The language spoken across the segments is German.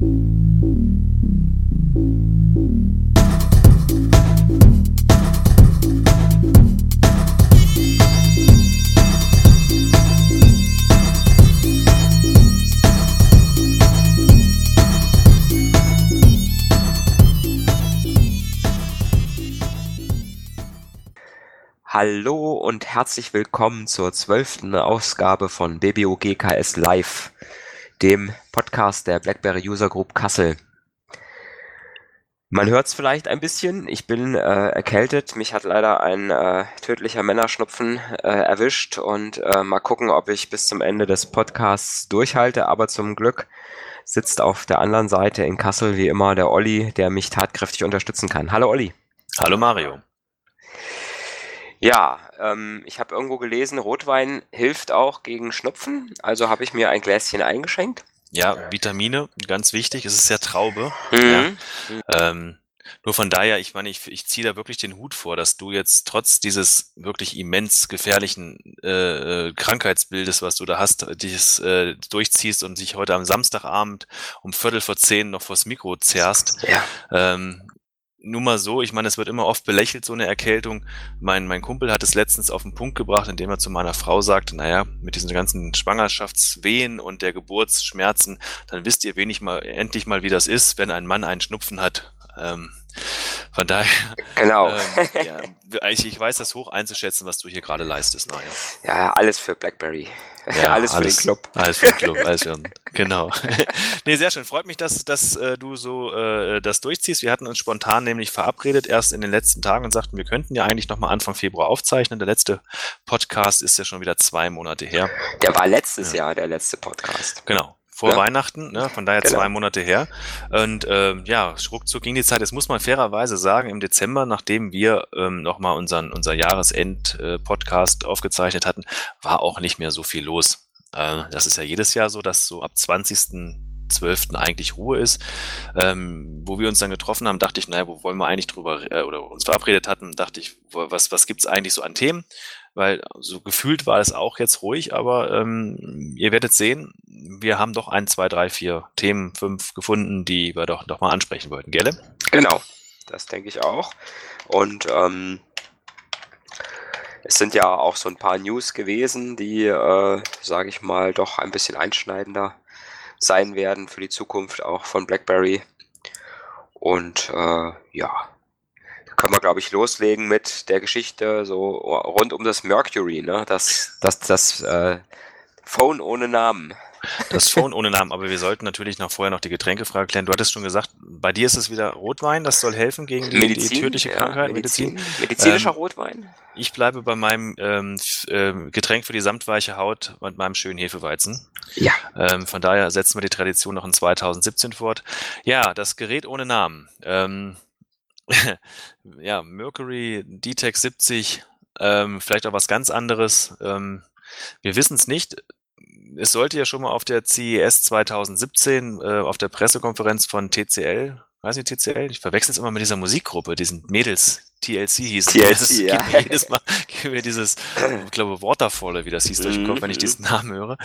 Hallo und herzlich willkommen zur zwölften Ausgabe von BBOGKS Live, dem Podcast der BlackBerry User Group Kassel. Man hört es vielleicht ein bisschen, ich bin äh, erkältet, mich hat leider ein äh, tödlicher Männerschnupfen äh, erwischt und äh, mal gucken, ob ich bis zum Ende des Podcasts durchhalte, aber zum Glück sitzt auf der anderen Seite in Kassel wie immer der Olli, der mich tatkräftig unterstützen kann. Hallo Olli. Hallo Mario. Ja, ähm, ich habe irgendwo gelesen, Rotwein hilft auch gegen Schnupfen. Also habe ich mir ein Gläschen eingeschenkt. Ja, Vitamine, ganz wichtig. Es ist ja Traube. Mhm. Ja. Ähm, nur von daher, ich meine, ich, ich ziehe da wirklich den Hut vor, dass du jetzt trotz dieses wirklich immens gefährlichen äh, äh Krankheitsbildes, was du da hast, dieses äh, durchziehst und dich heute am Samstagabend um Viertel vor zehn noch vors Mikro zerrst. Ja. Ähm, nur mal so, ich meine, es wird immer oft belächelt, so eine Erkältung. Mein, mein Kumpel hat es letztens auf den Punkt gebracht, indem er zu meiner Frau sagte, naja, mit diesen ganzen Schwangerschaftswehen und der Geburtsschmerzen, dann wisst ihr wenig mal, endlich mal, wie das ist, wenn ein Mann einen Schnupfen hat. Ähm, von daher, genau. Ähm, ja, ich, ich weiß das hoch einzuschätzen, was du hier gerade leistest, Naja. Ja, alles für BlackBerry. Ja, alles, alles für den Club. Alles für den Club, alles für den, genau. nee, sehr schön. Freut mich, dass, dass äh, du so äh, das durchziehst. Wir hatten uns spontan nämlich verabredet, erst in den letzten Tagen und sagten, wir könnten ja eigentlich nochmal Anfang Februar aufzeichnen. Der letzte Podcast ist ja schon wieder zwei Monate her. Der war letztes ja. Jahr, der letzte Podcast. Genau vor ja. Weihnachten, ne? von daher genau. zwei Monate her. Und ähm, ja, ruckzuck ging die Zeit. Das muss man fairerweise sagen, im Dezember, nachdem wir ähm, nochmal unseren unser Jahresend-Podcast aufgezeichnet hatten, war auch nicht mehr so viel los. Äh, das ist ja jedes Jahr so, dass so ab 20. 12. eigentlich Ruhe ist. Ähm, wo wir uns dann getroffen haben, dachte ich, naja, wo wollen wir eigentlich drüber, äh, oder uns verabredet hatten, dachte ich, was, was gibt's eigentlich so an Themen? Weil so gefühlt war es auch jetzt ruhig, aber ähm, ihr werdet sehen, wir haben doch ein, zwei, drei, vier Themen, fünf gefunden, die wir doch noch mal ansprechen wollten, gell? Genau, das denke ich auch. Und ähm, es sind ja auch so ein paar News gewesen, die, äh, sage ich mal, doch ein bisschen einschneidender sein werden für die Zukunft auch von BlackBerry. Und äh, ja, können wir, glaube ich, loslegen mit der Geschichte so rund um das Mercury, ne? Das, das, das äh, Phone ohne Namen. Das Phone ohne Namen, aber wir sollten natürlich noch vorher noch die Getränkefrage klären. Du hattest schon gesagt, bei dir ist es wieder Rotwein, das soll helfen gegen die, Medizin, die tödliche Krankheit. Ja, Medizin. Medizin. Medizinischer ähm, Rotwein. Ich bleibe bei meinem ähm, äh, Getränk für die samtweiche Haut und meinem schönen Hefeweizen. Ja. Ähm, von daher setzen wir die Tradition noch in 2017 fort. Ja, das Gerät ohne Namen. Ähm, ja, Mercury D-Tech 70, ähm, vielleicht auch was ganz anderes. Ähm, wir wissen es nicht. Es sollte ja schon mal auf der CES 2017, äh, auf der Pressekonferenz von TCL, weiß nicht, TCL, ich verwechsel es immer mit dieser Musikgruppe, diesen Mädels, TLC hieß TLC, das ja. Geht mir jedes Mal geht mir dieses, ich glaube, Waterfall, wie das hieß, durch den Kopf, wenn ich diesen Namen höre.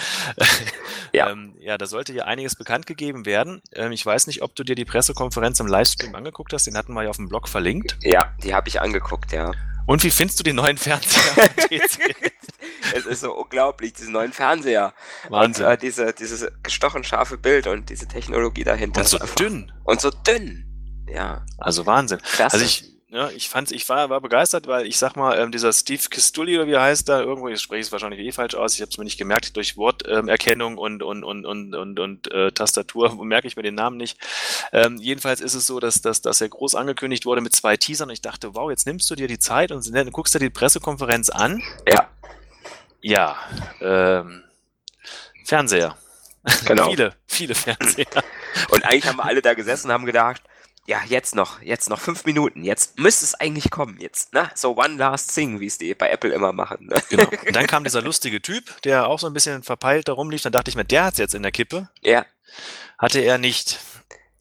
Ja. ähm, ja, da sollte ja einiges bekannt gegeben werden. Ähm, ich weiß nicht, ob du dir die Pressekonferenz im Livestream angeguckt hast, den hatten wir ja auf dem Blog verlinkt. Ja, die habe ich angeguckt, ja. Und wie findest du den neuen Fernseher? es ist so unglaublich, diesen neuen Fernseher. Wahnsinn. Und äh, diese, dieses gestochen scharfe Bild und diese Technologie dahinter. Und so dünn. Und so dünn. Ja. Also Wahnsinn. Klasse. Also ich, ja, ich fand's, ich war, war begeistert, weil ich sag mal, ähm, dieser Steve Kistulli oder wie er heißt da, irgendwo, ich spreche es wahrscheinlich eh falsch aus, ich habe es mir nicht gemerkt, durch Worterkennung ähm, und, und, und, und, und, und äh, Tastatur merke ich mir den Namen nicht. Ähm, jedenfalls ist es so, dass, dass, dass er groß angekündigt wurde mit zwei Teasern und ich dachte, wow, jetzt nimmst du dir die Zeit und ne, guckst dir die Pressekonferenz an. Ja. Ja. Ähm, Fernseher. Genau. viele, viele Fernseher. Und eigentlich haben wir alle da gesessen und haben gedacht, ja, jetzt noch, jetzt noch fünf Minuten, jetzt müsste es eigentlich kommen, jetzt, ne? So one last thing, wie es die bei Apple immer machen. Ne? Genau. Und dann kam dieser lustige Typ, der auch so ein bisschen verpeilt da rumlief, dann dachte ich mir, der hat's jetzt in der Kippe. Ja. Hatte er nicht.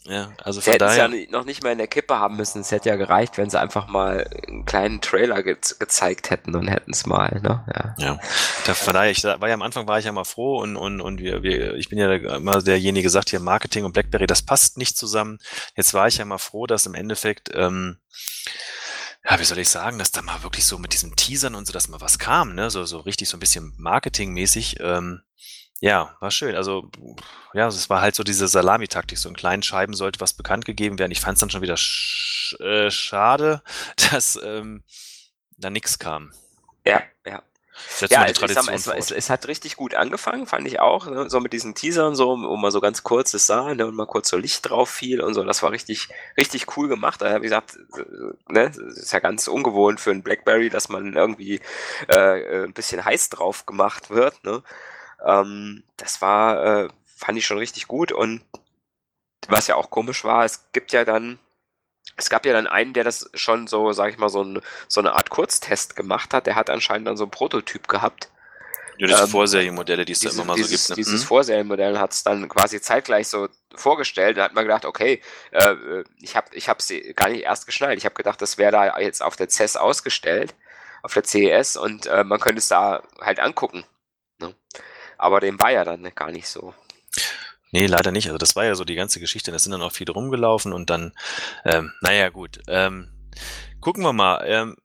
Ja, also Sie von hätten es daher. ja noch nicht mal in der Kippe haben müssen. Es hätte ja gereicht, wenn sie einfach mal einen kleinen Trailer ge gezeigt hätten und hätten es mal, ne? Ja. Ja, da, von daher, ich war ja am Anfang war ich ja mal froh und, und, und wir, wir, ich bin ja immer derjenige, der sagt hier Marketing und BlackBerry, das passt nicht zusammen. Jetzt war ich ja mal froh, dass im Endeffekt, ähm, ja, wie soll ich sagen, dass da mal wirklich so mit diesen Teasern und so, dass mal was kam, ne, so, so richtig so ein bisschen marketingmäßig, ähm, ja, war schön. Also, ja, es war halt so diese Salamitaktik, so in kleinen Scheiben sollte was bekannt gegeben werden. Ich fand es dann schon wieder sch äh, schade, dass ähm, da nichts kam. Ja, ja. Setzt Ja, ich sag es, es, es hat richtig gut angefangen, fand ich auch. Ne? So mit diesen Teasern, so, wo man so ganz kurz es sah ne? und mal kurz so Licht drauf fiel und so. Das war richtig, richtig cool gemacht. Äh, wie gesagt, äh, ne? es ist ja ganz ungewohnt für einen Blackberry, dass man irgendwie äh, äh, ein bisschen heiß drauf gemacht wird. Ne? Ähm, das war, äh, fand ich schon richtig gut. Und was ja auch komisch war, es gibt ja dann es gab ja dann einen, der das schon so, sag ich mal, so, ein, so eine Art Kurztest gemacht hat. Der hat anscheinend dann so ein Prototyp gehabt. Ja, diese ähm, Vorserienmodelle, die es da immer mal so dieses, gibt. Ne? dieses Mhm. Vorserienmodell hat es dann quasi zeitgleich so vorgestellt. Da hat man gedacht, okay, äh, ich habe ich hab's gar nicht erst geschnallt. Ich habe gedacht, das wäre da jetzt auf der CES ausgestellt, auf der CES und äh, man könnte es da halt angucken. Ne? Aber dem war ja dann gar nicht so. Nee, leider nicht. Also das war ja so die ganze Geschichte. Da sind dann auch viele rumgelaufen und dann, ähm, naja, gut. Ähm, gucken wir mal. Ähm,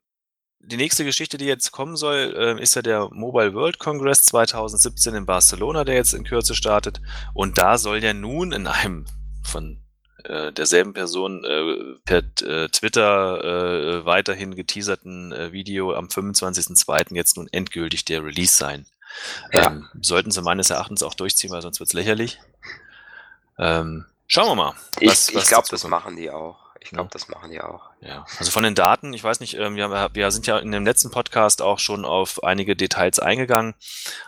die nächste Geschichte, die jetzt kommen soll, ähm, ist ja der Mobile World Congress 2017 in Barcelona, der jetzt in Kürze startet. Und da soll ja nun in einem von äh, derselben Person äh, per äh, Twitter äh, weiterhin geteaserten äh, Video am 25.02. jetzt nun endgültig der Release sein. Ja. Ähm, sollten sie meines Erachtens auch durchziehen, weil sonst wird's lächerlich. Ähm, schauen wir mal. Ich, was- ich was glaube, das machen die auch. Ich glaube, Ja. das machen die auch. Ja, also von den Daten, ich weiß nicht, ähm, wir, wir sind ja in dem letzten Podcast auch schon auf einige Details eingegangen.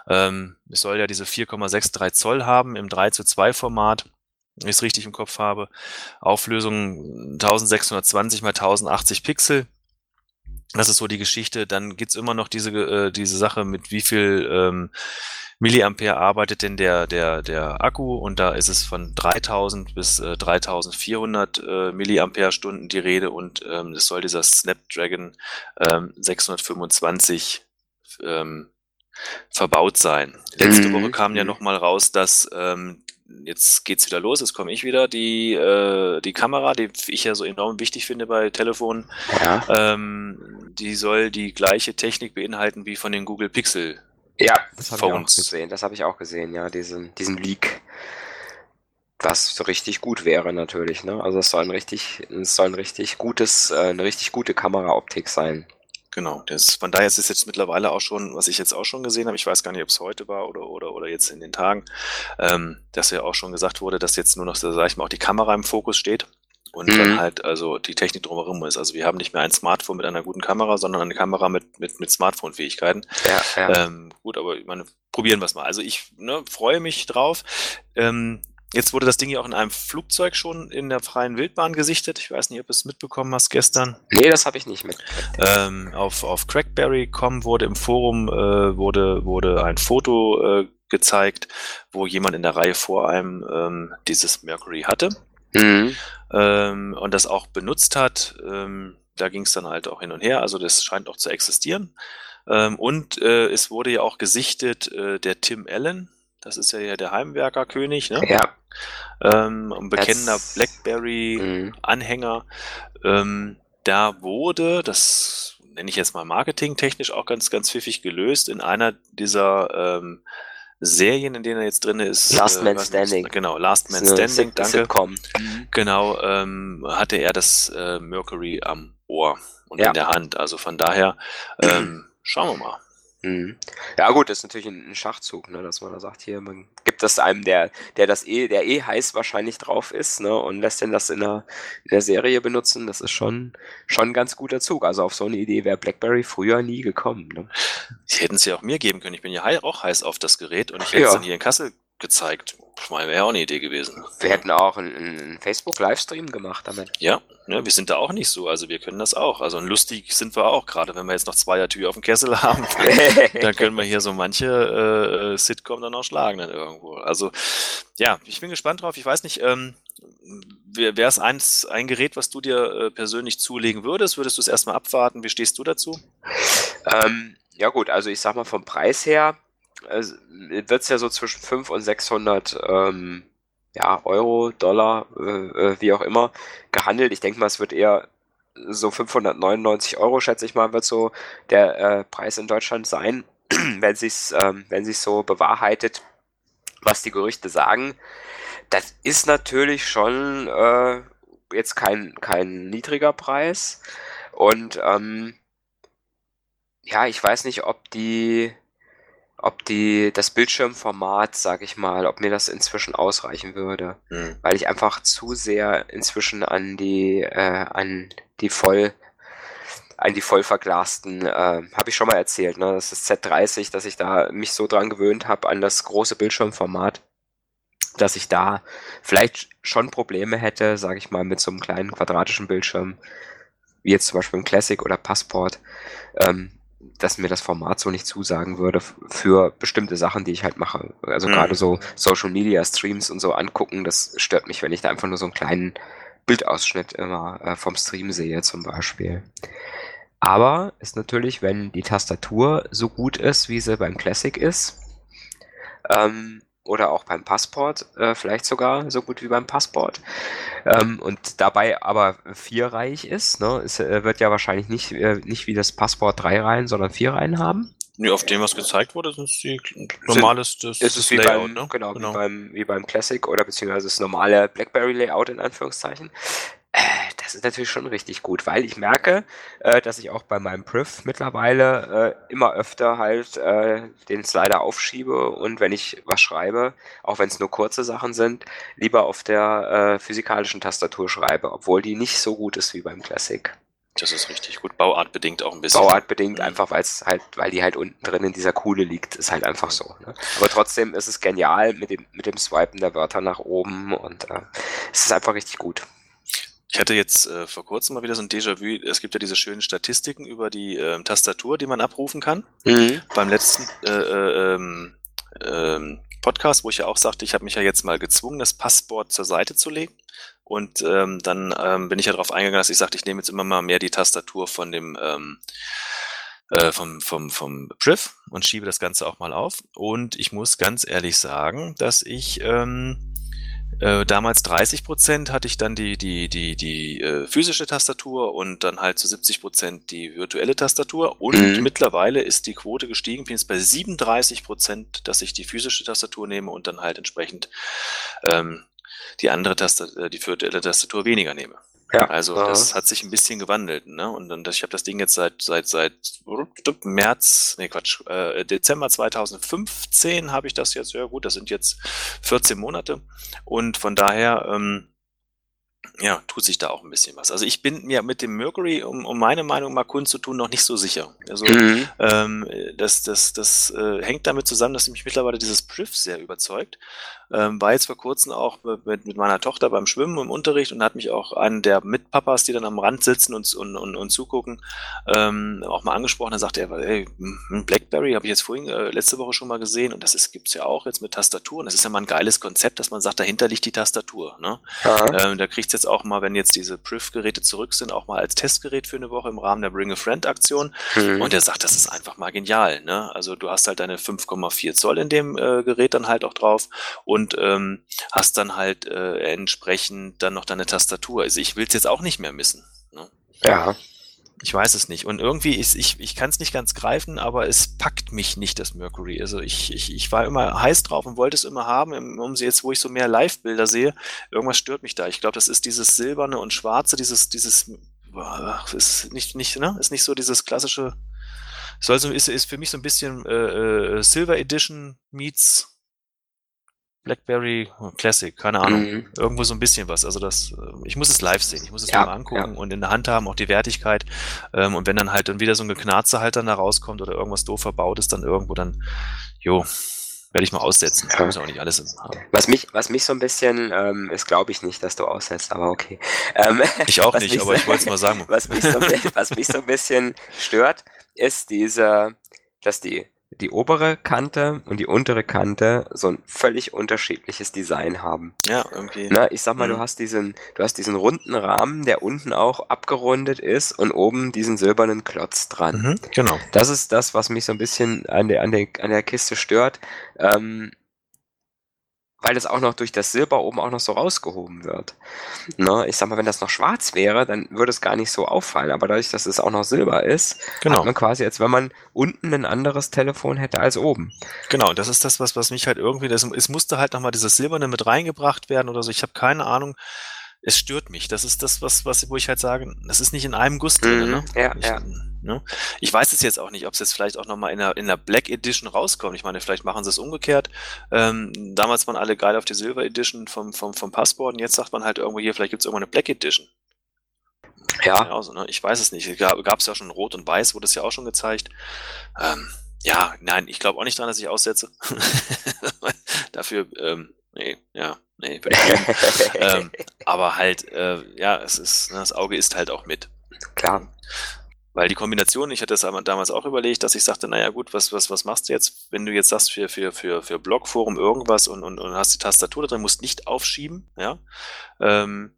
Ähm, es soll ja diese 4,63 Zoll haben im 3 zu 2 Format, wenn ich es richtig im Kopf habe. Auflösung 1620 mal 1080 Pixel. Das ist so die Geschichte. Dann gibt's immer noch diese, äh, diese Sache mit wie viel ähm, Milliampere arbeitet denn der, der, der Akku und da ist es von 3000 bis äh, 3400 äh, Milliampere-Stunden die Rede und ähm, es soll dieser Snapdragon ähm, 625 ähm, verbaut sein. Letzte Mhm. Woche kam ja Mhm. noch mal raus, dass ähm, jetzt geht's wieder los, jetzt komme ich wieder, die, äh, die Kamera, die ich ja so enorm wichtig finde bei Telefonen, Ja, ähm, die soll die gleiche Technik beinhalten wie von den Google Pixel ja das habe ich auch gesehen. Das habe ich auch gesehen, ja, diesen, diesen Leak. Was so richtig gut wäre natürlich, ne? Also es soll ein richtig, es soll ein richtig gutes, äh, eine richtig gute Kameraoptik sein. Genau, das, von daher ist es jetzt mittlerweile auch schon, was ich jetzt auch schon gesehen habe, ich weiß gar nicht, ob es heute war oder, oder, oder jetzt in den Tagen, ähm, dass ja auch schon gesagt wurde, dass jetzt nur noch, sag ich mal, auch die Kamera im Fokus steht und Mhm. dann halt also die Technik drumherum ist. Also wir haben nicht mehr ein Smartphone mit einer guten Kamera, sondern eine Kamera mit, mit, mit Smartphone-Fähigkeiten. Ja, ja. Ähm, gut, aber ich meine, probieren wir es mal. Also ich ne, freue mich drauf. Ähm, jetzt wurde das Ding ja auch in einem Flugzeug schon in der freien Wildbahn gesichtet. Ich weiß nicht, ob du es mitbekommen hast gestern. Nee, das habe ich nicht mit. Ähm, auf, auf Crackberry.com wurde im Forum äh, wurde, wurde ein Foto äh, gezeigt, wo jemand in der Reihe vor einem ähm, dieses Mercury hatte Mhm. ähm, und das auch benutzt hat. Ähm, da ging es dann halt auch hin und her. Also das scheint auch zu existieren. Ähm, und äh, es wurde ja auch gesichtet äh, der Tim Allen. Das ist ja der Heimwerkerkönig, ne? Ja. Ähm, ein bekennender Das- Blackberry. Mhm. Anhänger. Ähm, da wurde, das nenne ich jetzt mal marketingtechnisch auch ganz, ganz pfiffig gelöst, in einer dieser ähm, Serien, in denen er jetzt drin ist. Last Man weiß nicht, Standing. Genau, Last Man ist eine Standing, danke. Sitcom. Genau, ähm, hatte er das äh, Mercury am Ohr und Ja. in der Hand. Also von daher, ähm, schauen wir mal. Mhm. Ja gut, das ist natürlich ein, Schachzug, ne, dass man da sagt, hier, man gibt das einem, der, der das eh, der eh heiß wahrscheinlich drauf ist, ne, und lässt den das in der, in der Serie benutzen, das ist schon, schon ein ganz guter Zug. Also auf so eine Idee wäre BlackBerry früher nie gekommen. Ne? Sie hätten es ja auch mir geben können. Ich bin ja auch heiß auf das Gerät und ich hätte es Ja. dann hier in Kassel gezeigt. Ich meine, wäre auch eine Idee gewesen. Wir hätten auch einen, einen Facebook-Livestream gemacht damit. Ja, ne, wir sind da auch nicht so, also wir können das auch. Also lustig sind wir auch, gerade wenn wir jetzt noch Zweiertür auf dem Kessel haben, dann können wir hier so manche äh, Sitcom dann auch schlagen dann irgendwo. Also ja, ich bin gespannt drauf. Ich weiß nicht, ähm, wäre es eins, ein Gerät, was du dir äh, persönlich zulegen würdest? Würdest du es erstmal abwarten? Wie stehst du dazu? Ähm, ja gut, also ich sag mal vom Preis her wird es ja so zwischen 500 und 600 ähm, ja, Euro, Dollar, äh, äh, wie auch immer, gehandelt. Ich denke mal, es wird eher so 599 Euro, schätze ich mal, wird so der äh, Preis in Deutschland sein, wenn sich's, ähm, wenn sich so bewahrheitet, was die Gerüchte sagen. Das ist natürlich schon äh, jetzt kein, kein niedriger Preis. Und ähm, ja, ich weiß nicht, ob die, ob die, das Bildschirmformat, sag ich mal, ob mir das inzwischen ausreichen würde. Hm. Weil ich einfach zu sehr inzwischen an die, äh, an die voll, an die voll verglasten, äh, habe ich schon mal erzählt, ne? Das ist Z30, dass ich da mich so dran gewöhnt habe an das große Bildschirmformat, dass ich da vielleicht schon Probleme hätte, sage ich mal, mit so einem kleinen quadratischen Bildschirm, wie jetzt zum Beispiel ein Classic oder Passport, ähm, dass mir das Format so nicht zusagen würde für bestimmte Sachen, die ich halt mache. Also mhm. gerade so Social Media Streams und so angucken, das stört mich, wenn ich da einfach nur so einen kleinen Bildausschnitt immer äh, vom Stream sehe zum Beispiel. Aber ist natürlich, wenn die Tastatur so gut ist, wie sie beim Classic ist, ähm, oder auch beim Passport, äh, vielleicht sogar so gut wie beim Passport. Ähm, und dabei aber vierreich ist, ne? Es äh, wird ja wahrscheinlich nicht, äh, nicht wie das Passport drei Reihen, sondern vier Reihen haben. Nee, auf dem, was gezeigt wurde, sind es die normales das, ist es wie Layout, beim, ne? genau, genau. Wie, beim, wie beim Classic oder beziehungsweise das normale BlackBerry Layout in Anführungszeichen. Das ist natürlich schon richtig gut, weil ich merke, äh, dass ich auch bei meinem Priv mittlerweile äh, immer öfter halt äh, den Slider aufschiebe und wenn ich was schreibe, auch wenn es nur kurze Sachen sind, lieber auf der äh, physikalischen Tastatur schreibe, obwohl die nicht so gut ist wie beim Classic. Das ist richtig gut. Bauartbedingt auch ein bisschen. Bauartbedingt, mhm. einfach weil es halt, weil die halt unten drin in dieser Kuhle liegt, ist halt einfach so. Ne? Aber trotzdem ist es genial mit dem, mit dem Swipen der Wörter nach oben und äh, es ist einfach richtig gut. Ich hatte jetzt äh, vor kurzem mal wieder so ein Déjà-vu. Es gibt ja diese schönen Statistiken über die äh, Tastatur, die man abrufen kann. Mhm. Beim letzten äh, äh, ähm, ähm, Podcast, wo ich ja auch sagte, ich habe mich ja jetzt mal gezwungen, das Passwort zur Seite zu legen. Und ähm, dann ähm, bin ich ja darauf eingegangen, dass ich sagte, ich nehme jetzt immer mal mehr die Tastatur von dem ähm, äh, vom, vom, vom Priv und schiebe das Ganze auch mal auf. Und ich muss ganz ehrlich sagen, dass ich ähm, äh, damals 30 Prozent hatte ich dann die, die, die, die äh, physische Tastatur und dann halt zu 70 Prozent die virtuelle Tastatur. Und mhm. mittlerweile ist die Quote gestiegen, bin jetzt bei 37 Prozent, dass ich die physische Tastatur nehme und dann halt entsprechend ähm, die andere Tastatur, äh, die virtuelle Tastatur weniger nehme. Ja, also ja. das hat sich ein bisschen gewandelt, ne? Und, und ich habe das Ding jetzt seit seit seit März, nee Quatsch, äh, Dezember 2015 habe ich das jetzt. Ja gut, das sind jetzt 14 Monate und von daher ähm, ja, tut sich da auch ein bisschen was. Also ich bin mir mit dem Mercury, um, um meine Meinung mal kundzutun, noch nicht so sicher. Also mhm. ähm, das, das, das äh, hängt damit zusammen, dass mich mittlerweile dieses Priv sehr überzeugt. Ähm, war jetzt vor kurzem auch mit, mit meiner Tochter beim Schwimmen im Unterricht und hat mich auch einen der Mitpapas, die dann am Rand sitzen und, und, und, und zugucken, ähm, auch mal angesprochen. Da sagte er, ey, ein Blackberry habe ich jetzt vorhin äh, letzte Woche schon mal gesehen und das ist, gibt's ja auch jetzt mit Tastatur. Und das ist ja mal ein geiles Konzept, dass man sagt, dahinter liegt die Tastatur. Ne? Ähm, da kriegt's jetzt auch mal, wenn jetzt diese Priv-Geräte zurück sind, auch mal als Testgerät für eine Woche im Rahmen der Bring a Friend-Aktion. Mhm. Und er sagt, das ist einfach mal genial. Ne? Also du hast halt deine 5,4 Zoll in dem äh, Gerät dann halt auch drauf und ähm, hast dann halt äh, entsprechend dann noch deine Tastatur. Also ich will es jetzt auch nicht mehr missen. Ne? Ja. Ich weiß es nicht. Und irgendwie ist, ich, ich kann es nicht ganz greifen, aber es packt mich nicht, das Mercury. Also ich, ich, ich war immer heiß drauf und wollte es immer haben. Um sie jetzt, wo ich so mehr Live-Bilder sehe, irgendwas stört mich da. Ich glaube, das ist dieses Silberne und Schwarze, dieses, dieses, ist nicht, nicht, ne? Ist nicht so dieses klassische, soll so, ist, ist für mich so ein bisschen äh, äh Silver Edition meets BlackBerry Classic, keine Ahnung. Mhm. Irgendwo so ein bisschen was. Also das, äh, ich muss es live sehen, ich muss es ja, mal angucken ja. und in der Hand haben, auch die Wertigkeit. Ähm, und wenn dann halt dann wieder so ein Geknarze halt dann da rauskommt oder irgendwas doof verbaut ist, dann irgendwo dann, jo, werde ich mal aussetzen. Ja. Ich muss auch nicht alles haben. Was mich, was mich so ein bisschen, ähm, ist glaube ich nicht, dass du aussetzt, aber okay. Ähm, ich auch nicht, aber so, ich wollte es mal sagen. was, mich so, was mich so ein bisschen stört, ist diese, dass die die obere Kante und die untere Kante so ein völlig unterschiedliches Design haben. Ja, irgendwie. Na, ich sag mal, du Mhm. hast diesen, du hast diesen runden Rahmen, der unten auch abgerundet ist und oben diesen silbernen Klotz dran. Mhm, genau. Das ist das, was mich so ein bisschen an der, an der, an der Kiste stört. Ähm, weil das auch noch durch das Silber oben auch noch so rausgehoben wird. Ne? Ich sag mal, wenn das noch schwarz wäre, dann würde es gar nicht so auffallen. Aber dadurch, dass es auch noch Silber ist, Genau. hat man quasi, als wenn man unten ein anderes Telefon hätte als oben. Genau, das ist das, was, was mich halt irgendwie, das, es musste halt nochmal dieses Silberne mit reingebracht werden oder so. Ich habe keine Ahnung. Es stört mich. Das ist das, was, was, wo ich halt sage, das ist nicht in einem Guss drin. Mhm, Ne? ja, ich, ja. Ne? ich weiß es jetzt auch nicht, ob es jetzt vielleicht auch nochmal in der, in der Black Edition rauskommt. Ich meine, vielleicht machen sie es umgekehrt. Ähm, damals waren alle geil auf die Silver Edition vom, vom, vom Passport und jetzt sagt man halt irgendwo hier, vielleicht gibt es irgendwo eine Black Edition. Ja, Genauso, ne? Ich weiß es nicht. Gab es ja schon Rot und Weiß, wurde es ja auch schon gezeigt. Ähm, ja, nein, ich glaube auch nicht dran, dass ich aussetze. Dafür, ähm, nee, ja, nee, ähm, aber halt, äh, ja, es ist, ne, das Auge ist halt auch mit. klar. Weil die Kombination, ich hatte das damals auch überlegt, dass ich sagte, naja gut, was, was, was machst du jetzt, wenn du jetzt sagst für, für, für, für Blogforum irgendwas und, und, und hast die Tastatur da drin, musst nicht aufschieben, ja. Ähm,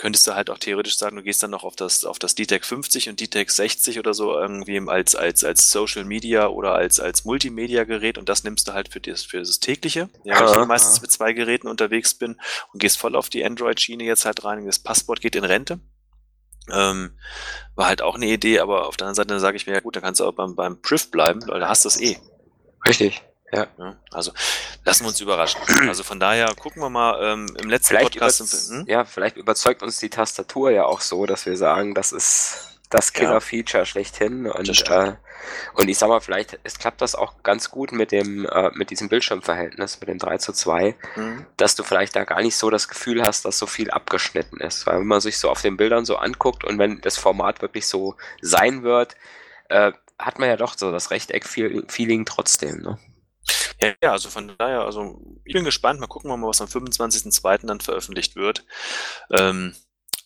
könntest du halt auch theoretisch sagen, du gehst dann noch auf das, auf das DTEC 50 und DTEC 60 oder so irgendwie als, als, als Social Media oder als, als Multimedia-Gerät und das nimmst du halt für das, für das tägliche. Ja, weil ich eh meistens mit zwei Geräten unterwegs bin und gehst voll auf die Android-Schiene jetzt halt rein. Das Passport geht in Rente. Ähm, war halt auch eine Idee, aber auf der anderen Seite sage ich mir, ja gut, dann kannst du auch beim, beim Priv bleiben, weil da hast du es eh. Richtig. Ja. Ja, also lassen wir uns überraschen. Also von daher gucken wir mal ähm, im letzten Vielleicht, Podcast. hm? ja, vielleicht überzeugt uns die Tastatur ja auch so, dass wir sagen, das ist das Killer-Feature schlechthin. Und, äh, und ich sag mal, vielleicht es klappt das auch ganz gut mit dem, äh, mit diesem Bildschirmverhältnis, mit dem 3 zu 2, Hm? dass du vielleicht da gar nicht so das Gefühl hast, dass so viel abgeschnitten ist. Weil wenn man sich so auf den Bildern so anguckt und wenn das Format wirklich so sein wird, äh, hat man ja doch so das Rechteck-Feeling trotzdem. Ne? Ja, ja, also von daher, also ich bin gespannt. Mal gucken wir mal, was am 25.02. dann veröffentlicht wird. Ähm,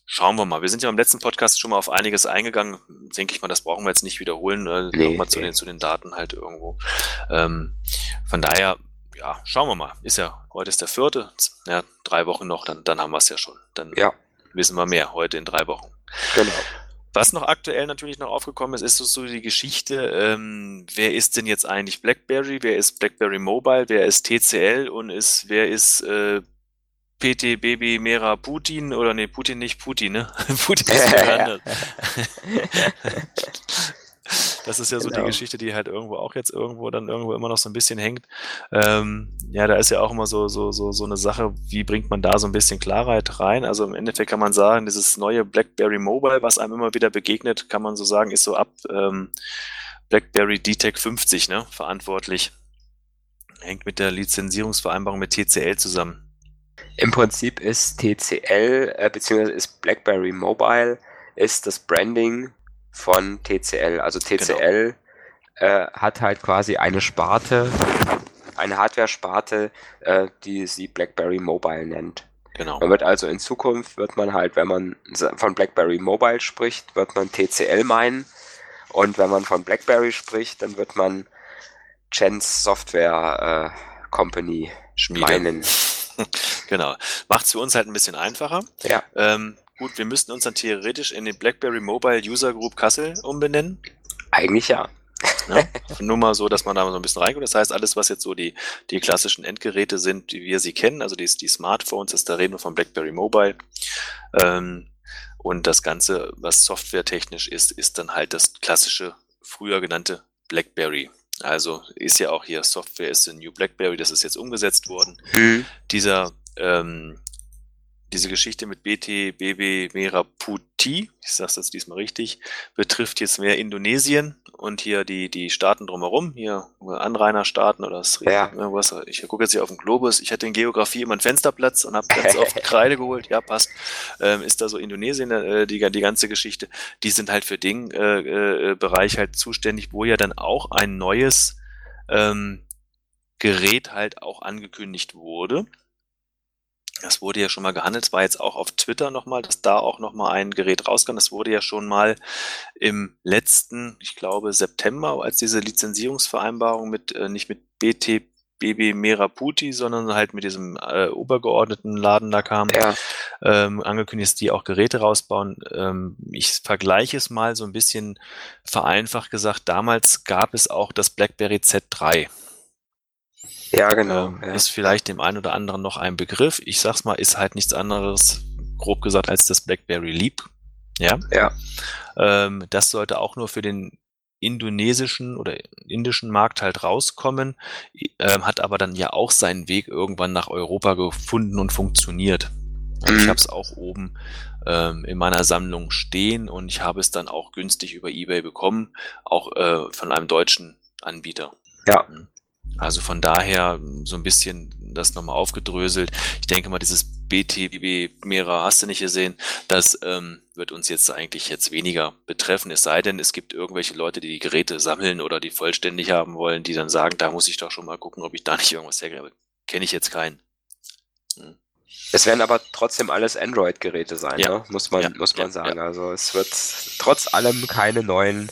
schauen wir mal. Wir sind ja im letzten Podcast schon mal auf einiges eingegangen. Denke ich mal, das brauchen wir jetzt nicht wiederholen. Äh, Nee, Nochmal zu nee. den, zu den Daten halt irgendwo. Ähm, von daher, ja, schauen wir mal. Ist ja, heute ist der vierte. Ja, drei Wochen noch, dann, dann haben wir es ja schon. Dann Ja. wissen wir mehr heute in drei Wochen. Genau. Was noch aktuell natürlich noch aufgekommen ist, ist so, so die Geschichte, ähm, wer ist denn jetzt eigentlich BlackBerry, wer ist BlackBerry Mobile, wer ist TCL und ist, wer ist äh, PT Baby Mera Putin oder nee, Putin nicht Putin, ne? Putin ist anders. Das ist ja so die Genau. Geschichte, die halt irgendwo auch jetzt irgendwo dann irgendwo immer noch so ein bisschen hängt. Ähm, ja, da ist ja auch immer so, so, so, so eine Sache, wie bringt man da so ein bisschen Klarheit rein? Also im Endeffekt kann man sagen, dieses neue BlackBerry Mobile, was einem immer wieder begegnet, kann man so sagen, ist so ab ähm, BlackBerry DTEC 50, ne, verantwortlich. Hängt mit der Lizenzierungsvereinbarung mit TCL zusammen. Im Prinzip ist TCL, äh, beziehungsweise ist BlackBerry Mobile, ist das Branding von TCL. Also TCL äh, hat halt quasi eine Sparte, eine Hardware-Sparte, äh, die sie BlackBerry Mobile nennt. Genau. Man wird also in Zukunft, wird man halt, wenn man von BlackBerry Mobile spricht, wird man TCL meinen. Und wenn man von BlackBerry spricht, dann wird man Chance Software äh, Company Schmiede. meinen. Genau. Macht's für uns halt ein bisschen einfacher. Ja. Ähm, gut, wir müssten uns dann theoretisch in den BlackBerry Mobile User Group Kassel umbenennen. Eigentlich ja. Ne? Nur mal so, dass man da so ein bisschen reinkommt. Das heißt, alles, was jetzt so die, die klassischen Endgeräte sind, wie wir sie kennen, also die, die Smartphones, ist da reden wir von BlackBerry Mobile. Ähm, und das Ganze, was softwaretechnisch ist, ist dann halt das klassische, früher genannte BlackBerry. Also ist ja auch hier Software ist in New BlackBerry, das ist jetzt umgesetzt worden Hm. dieser ähm, diese Geschichte mit BT, BB, Meraputi, ich sag's jetzt diesmal richtig, betrifft jetzt mehr Indonesien und hier die, die Staaten drumherum, hier Anrainerstaaten oder das, Ja. irgendwas. Ich gucke jetzt hier auf den Globus, ich hatte in Geografie immer einen Fensterplatz und habe ganz oft Kreide geholt, ja passt, ähm, ist da so Indonesien äh, die, die ganze Geschichte, die sind halt für den äh, äh, Bereich halt zuständig, wo ja dann auch ein neues ähm, Gerät halt auch angekündigt wurde. Das wurde ja schon mal gehandelt, es war jetzt auch auf Twitter nochmal, dass da auch nochmal ein Gerät rauskam. Das wurde ja schon mal im letzten, ich glaube, September, als diese Lizenzierungsvereinbarung mit, äh, nicht mit BT, BB Meraputi, sondern halt mit diesem äh, obergeordneten Laden da kam, Ja. ähm, angekündigt, dass die auch Geräte rausbauen. Ähm, ich vergleiche es mal so ein bisschen vereinfacht gesagt. Damals gab es auch das BlackBerry Z3. Ja, genau. Ähm, ja. Ist vielleicht dem einen oder anderen noch ein Begriff. Ich sag's mal, ist halt nichts anderes, grob gesagt, als das BlackBerry Leap. Ja. Ja. Ähm, das sollte auch nur für den indonesischen oder indischen Markt halt rauskommen, ähm, hat aber dann ja auch seinen Weg irgendwann nach Europa gefunden und funktioniert. Und ich Mhm. habe es auch oben ähm, in meiner Sammlung stehen und ich habe es dann auch günstig über eBay bekommen, auch äh, von einem deutschen Anbieter. Ja. Also von daher so ein bisschen das nochmal aufgedröselt. Ich denke mal, dieses BTBB Mera hast du nicht gesehen, das ähm, wird uns jetzt eigentlich jetzt weniger betreffen. Es sei denn, es gibt irgendwelche Leute, die die Geräte sammeln oder die vollständig haben wollen, die dann sagen, da muss ich doch schon mal gucken, ob ich da nicht irgendwas hergebe. Kenne ich jetzt keinen. Es werden aber trotzdem alles Android-Geräte sein, Ja. ne? muss man, Ja, muss man ja, sagen. Also es wird trotz allem keine neuen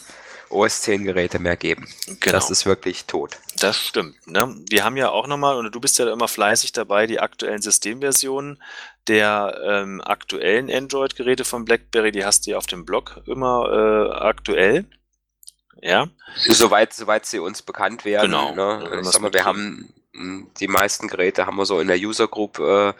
OS 10 Geräte mehr geben. Genau. Das ist wirklich tot. Das stimmt. Ne? Wir haben ja auch nochmal, und du bist ja immer fleißig dabei, die aktuellen Systemversionen der ähm, aktuellen Android-Geräte von BlackBerry, die hast du ja auf dem Blog immer äh, aktuell. Ja, Soweit, soweit sie uns bekannt werden. Genau. Ne? Wenn Ich sag mal, wir haben die meisten Geräte haben wir so in der User Group, äh,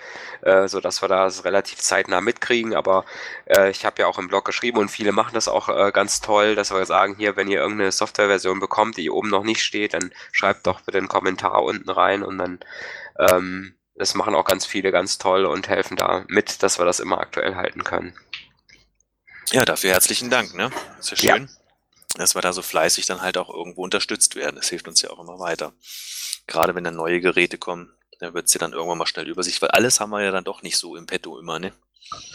äh, so dass wir das relativ zeitnah mitkriegen. Aber äh, ich habe ja auch im Blog geschrieben und viele machen das auch äh, ganz toll, dass wir sagen, hier, wenn ihr irgendeine Softwareversion bekommt, die oben noch nicht steht, dann schreibt doch bitte einen Kommentar unten rein und dann ähm, das machen auch ganz viele ganz toll und helfen da mit, dass wir das immer aktuell halten können. ja, dafür herzlichen Dank. Ne? Ist ja Ja. Dass wir da so fleißig dann halt auch irgendwo unterstützt werden. Das hilft uns ja auch immer weiter. Gerade wenn dann neue Geräte kommen, dann wird sie dann irgendwann mal schnell Übersicht, weil alles haben wir ja dann doch nicht so im Petto immer, ne?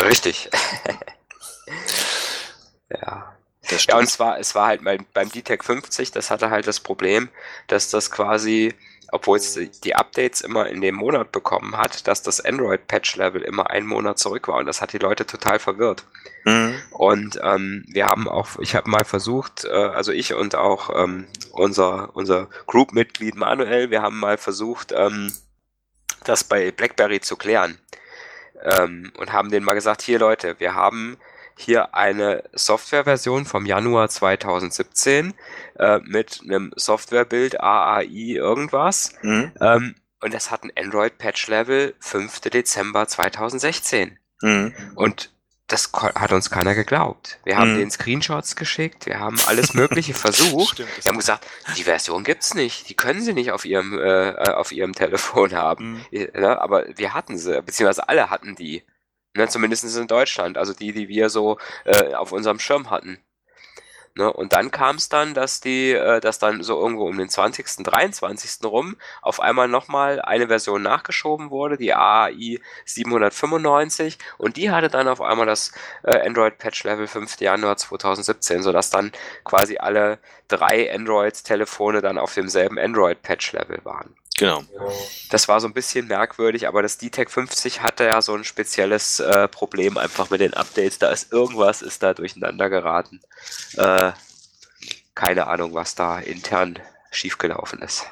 Richtig. ja. Das Ja, und zwar, es war halt beim, beim DTEC 50, das hatte halt das Problem, dass das quasi, obwohl es die- Updates immer in dem Monat bekommen hat, dass das Android-Patch-Level immer einen Monat zurück war und das hat die Leute total verwirrt. Mhm. Und ähm, wir haben auch, ich habe mal versucht, äh, also ich und auch ähm, unser, unser Group-Mitglied Manuel, wir haben mal versucht, ähm, das bei BlackBerry zu klären. Ähm, und haben denen mal gesagt, hier Leute, wir haben hier eine Softwareversion vom Januar 2017 äh, mit einem Softwarebild AAI irgendwas. Mhm. Ähm, und das hat ein Android-Patch-Level 5. Dezember 2016. Mhm. Und das hat uns keiner geglaubt. Wir haben Mhm. den Screenshots geschickt, wir haben alles Mögliche versucht. Stimmt, Wir haben gesagt, die Version gibt's nicht, die können sie nicht auf ihrem äh, äh, auf ihrem Telefon haben. Mhm. Ja, ne, aber wir hatten sie, beziehungsweise alle hatten die. Ne, zumindest in Deutschland, also die, die wir so äh, auf unserem Schirm hatten. Ne, und dann kam es dann, dass die, äh, dass dann so irgendwo um den 20., 23. rum auf einmal nochmal eine Version nachgeschoben wurde, die AAI 795, und die hatte dann auf einmal das äh, Android Patch Level 5. Januar 2017, sodass dann quasi alle drei Android-Telefone dann auf demselben Android Patch Level waren. Genau. Das war so ein bisschen merkwürdig, aber das DTEC 50 hatte ja so ein spezielles äh, Problem einfach mit den Updates. Da ist irgendwas ist da durcheinander geraten. Äh, keine Ahnung, was da intern schiefgelaufen ist.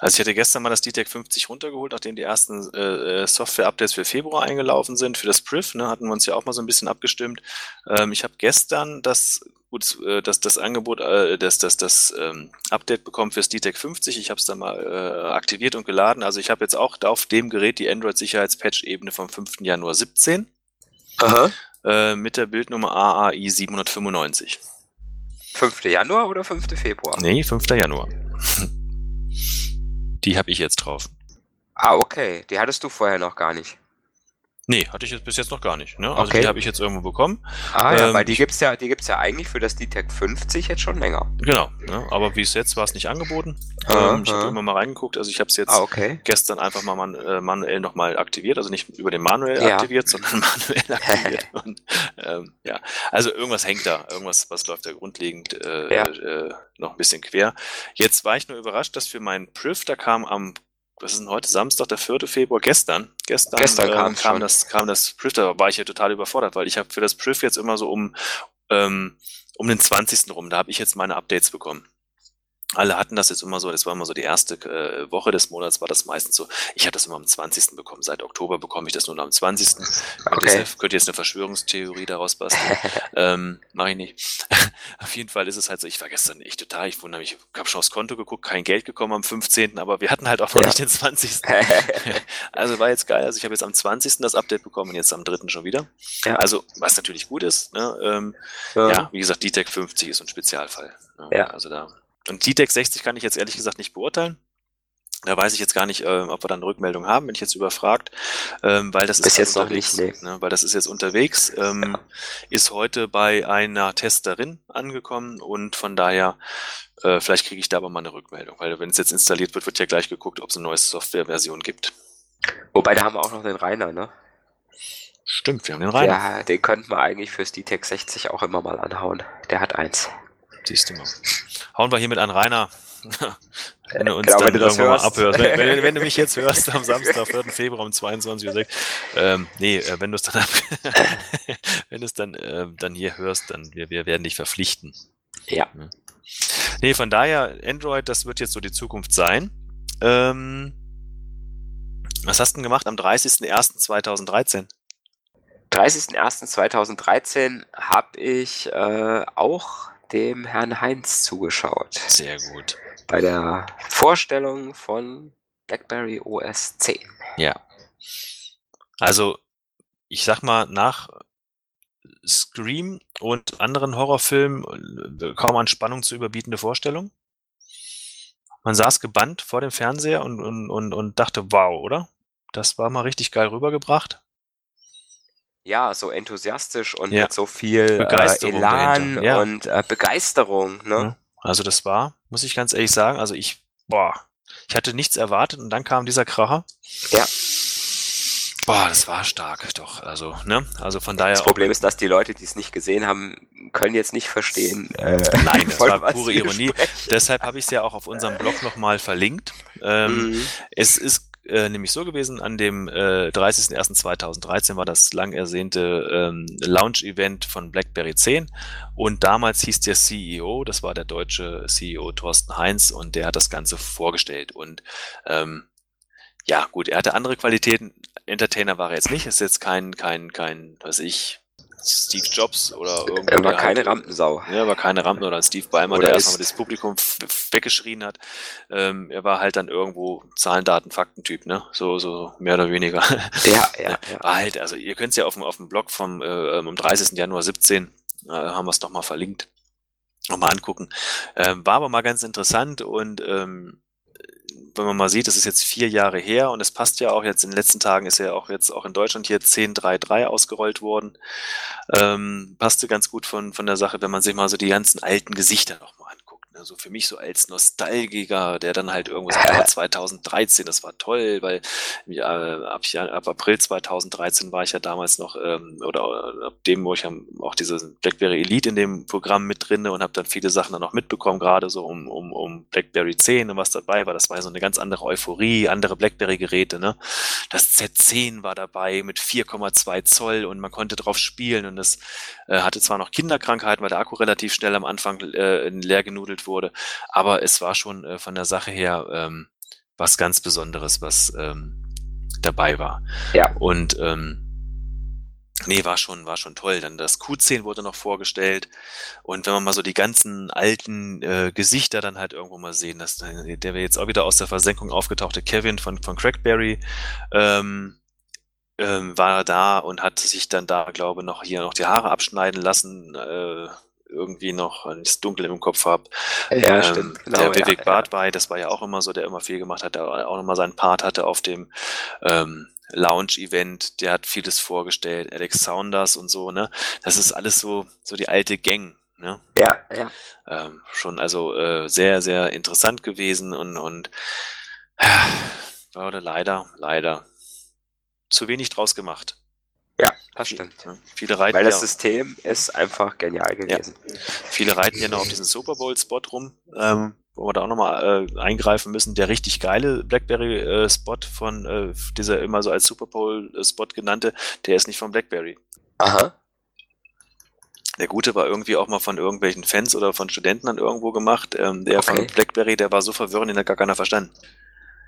Also ich hatte gestern mal das DTEC 50 runtergeholt, nachdem die ersten äh, äh, Software-Updates für Februar eingelaufen sind. Für das Priv, ne, hatten wir uns ja auch mal so ein bisschen abgestimmt. Ähm, ich habe gestern das gut, äh, das, das Angebot, äh, das, das, das ähm, Update bekommen fürs DTEC 50. Ich habe es dann mal äh, aktiviert und geladen. Also ich habe jetzt auch auf dem Gerät die Android-Sicherheitspatch-Ebene vom 5. Januar 17 Aha. äh, mit der Bildnummer AAI 795. 5. Januar oder 5. Februar? Nee, 5. Januar. Die habe ich jetzt drauf. Ah, okay. Die hattest du vorher noch gar nicht. Nee, hatte ich jetzt bis jetzt noch gar nicht. Ne? Also Okay. die habe ich jetzt irgendwo bekommen. Ah ja, Ähm, weil die gibt's ja, die gibt's ja eigentlich für das DTEC 50 jetzt schon länger. Genau, ne? aber wie es jetzt war es nicht angeboten. Aha, ähm, ich habe immer mal reingeguckt, also ich habe es jetzt Ah, okay. gestern einfach mal man, äh, manuell nochmal aktiviert, also nicht über den manuell Ja. aktiviert, sondern manuell aktiviert. Und, ähm, ja, also irgendwas hängt da, irgendwas, was läuft da grundlegend äh, Ja. äh, noch ein bisschen quer. Jetzt war ich nur überrascht, dass für meinen Priv, da kam am was ist denn heute? Samstag, der 4. Februar, gestern, gestern, Gestern äh, kam kam schon. das, kam das Priv, da war ich ja total überfordert, weil ich habe für das Priv jetzt immer so um, ähm, um den 20. rum, da habe ich jetzt meine Updates bekommen. Alle hatten das jetzt immer so, das war immer so die erste äh, Woche des Monats, war das meistens so. Ich habe das immer am 20. bekommen. Seit Oktober bekomme ich das nur noch am 20. Könnte, Okay. jetzt, könnte jetzt eine Verschwörungstheorie daraus basteln. ähm, mach ich nicht. Auf jeden Fall ist es halt so, ich war gestern echt total, ich wundere mich, ich habe schon aufs Konto geguckt, kein Geld gekommen am 15., aber wir hatten halt auch noch Ja. nicht den 20. Also war jetzt geil. Also ich habe jetzt am 20. das Update bekommen und jetzt am 3. schon wieder. Ja. Also was natürlich gut ist. Ne? Ähm, ja. ja, wie gesagt, DTEC 50 ist ein Spezialfall. Ne? Ja. Also da. Und DTEC 60 kann ich jetzt ehrlich gesagt nicht beurteilen. Da weiß ich jetzt gar nicht, äh, ob wir dann eine Rückmeldung haben, bin ich jetzt überfragt, ähm, weil das ist Bis gerade jetzt noch unterwegs, nicht, ne? weil das ist jetzt unterwegs, ähm, Ja. ist heute bei einer Testerin angekommen und von daher äh, vielleicht kriege ich da aber mal eine Rückmeldung, weil wenn es jetzt installiert wird, wird ja gleich geguckt, ob es eine neue Softwareversion gibt. Wobei, da haben wir auch noch den Rainer, ne? Stimmt, wir haben den rein. Ja, den könnten wir eigentlich fürs DTEC 60 auch immer mal anhauen. Der hat eins. Siehst du mal. Hauen wir hiermit an Rainer. Wenn du uns Genau, dann irgendwann mal hörst. abhörst. Wenn, wenn, wenn du mich jetzt hörst am Samstag, 4. Februar um 22.06 Uhr. Ähm, nee, äh, wenn du es dann, wenn du es dann, äh, dann hier hörst, dann wir, wir werden dich verpflichten. Ja. Nee, von daher, Android, das wird jetzt so die Zukunft sein. Ähm, was hast du denn gemacht am 30.01.2013? 30.01.2013 habe ich äh, auch dem Herrn Heinz zugeschaut. Sehr gut. Bei der Vorstellung von BlackBerry OS 10. Ja. Also, ich sag mal, nach Scream und anderen Horrorfilmen äh, kaum an Spannung zu überbietende Vorstellung. Man saß gebannt vor dem Fernseher und, und, und, und dachte, wow, oder? Das war mal richtig geil rübergebracht. Ja, so enthusiastisch und Ja. mit so viel Begeisterung äh, Elan ja. und äh, Begeisterung. Ne? Also das war, muss ich ganz ehrlich sagen, also ich, boah, ich hatte nichts erwartet und dann kam dieser Kracher. Ja. Boah, das war stark, doch. Also, ne? Also von daher Das Problem ist, dass die Leute, die es nicht gesehen haben, können jetzt nicht verstehen. Äh, Nein, das war pure Ironie. sprechen. Deshalb habe ich es ja auch auf unserem Blog nochmal verlinkt. Ähm, Mhm. Es ist äh, nämlich so gewesen, an dem äh, 30.01.2013 war das lang ersehnte ähm, Launch-Event von BlackBerry 10 und damals hieß der CEO, das war der deutsche CEO Thorsten Heinz und der hat das Ganze vorgestellt. Und ähm, ja gut, er hatte andere Qualitäten, Entertainer war er jetzt nicht, ist jetzt kein, kein, kein, weiß ich, Steve Jobs oder irgendwer. Er war der keine halt, Rampensau. ja, war keine Rampe oder Steve Ballmer, Oder der erstmal das Publikum weggeschrien hat. Ähm, er war halt dann irgendwo Zahlen, Daten, Fakten-Typ, ne? So, so mehr oder weniger. Ja, ja, ja. War halt, also ihr könnt es ja auf dem, auf dem Blog vom äh, am 30. Januar 17 äh, haben wir es doch mal verlinkt. Nochmal angucken. Ähm, war aber mal ganz interessant und ähm, wenn man mal sieht, das ist jetzt vier Jahre her und es passt ja auch jetzt in den letzten Tagen ist ja auch jetzt auch in Deutschland hier 10.3.3 ausgerollt worden. Ähm, passte ganz gut von, von der Sache, wenn man sich mal so die ganzen alten Gesichter nochmal anguckt. Ne? So für mich so als Nostalgiker, der dann halt irgendwo sagt, oh, 2013, das war toll, weil ja, ab, ab April 2013 war ich ja damals noch, ähm, oder äh, ab dem, wo ich auch diese BlackBerry Elite in dem Programm mit drinne und habe dann viele Sachen dann noch mitbekommen, gerade so um, um, um BlackBerry 10 und was dabei war. Das war so eine ganz andere Euphorie, andere BlackBerry-Geräte. Ne? Das Z10 war dabei mit 4,2 Zoll und man konnte drauf spielen und das äh, hatte zwar noch Kinderkrankheiten, weil der Akku relativ schnell am Anfang äh, leer genudelt wurde, aber es war schon äh, von der Sache her ähm, was ganz Besonderes, was ähm, dabei war. Ja. Und ähm, nee, war schon, war schon toll. Dann das Q10 wurde noch vorgestellt. Und wenn man mal so die ganzen alten äh, Gesichter dann halt irgendwo mal sehen, dass der der wir jetzt auch wieder aus der Versenkung aufgetauchte Kevin von, von Crackberry ähm, ähm, war da und hat sich dann da, glaube noch hier noch die Haare abschneiden lassen. Äh, irgendwie noch, wenn ich es dunkel im Kopf habe. Ja, Ähm, stimmt. Genau, der Vivek ja, Bartwey, das war ja auch immer so, der immer viel gemacht hat, der auch nochmal seinen Part hatte auf dem ähm, Lounge-Event, der hat vieles vorgestellt, Alex Saunders und so, ne? Das ist alles so, so die alte Gang, ne? Ja, ja. Ähm, schon also äh, sehr, sehr interessant gewesen und, und äh, wurde leider, leider zu wenig draus gemacht. Ja, das stimmt. Viele reiten Weil ja, das System ist einfach genial gewesen. Viele reiten ja noch auf diesen Super Bowl-Spot rum, ähm, wo wir da auch nochmal äh, eingreifen müssen. Der richtig geile BlackBerry-Spot äh, von äh, dieser immer so als Super Bowl-Spot genannte, der ist nicht von BlackBerry. Aha. Der gute war irgendwie auch mal von irgendwelchen Fans oder von Studenten dann irgendwo gemacht. Ähm, der okay. von BlackBerry, der war so verwirrend, den hat gar keiner verstanden.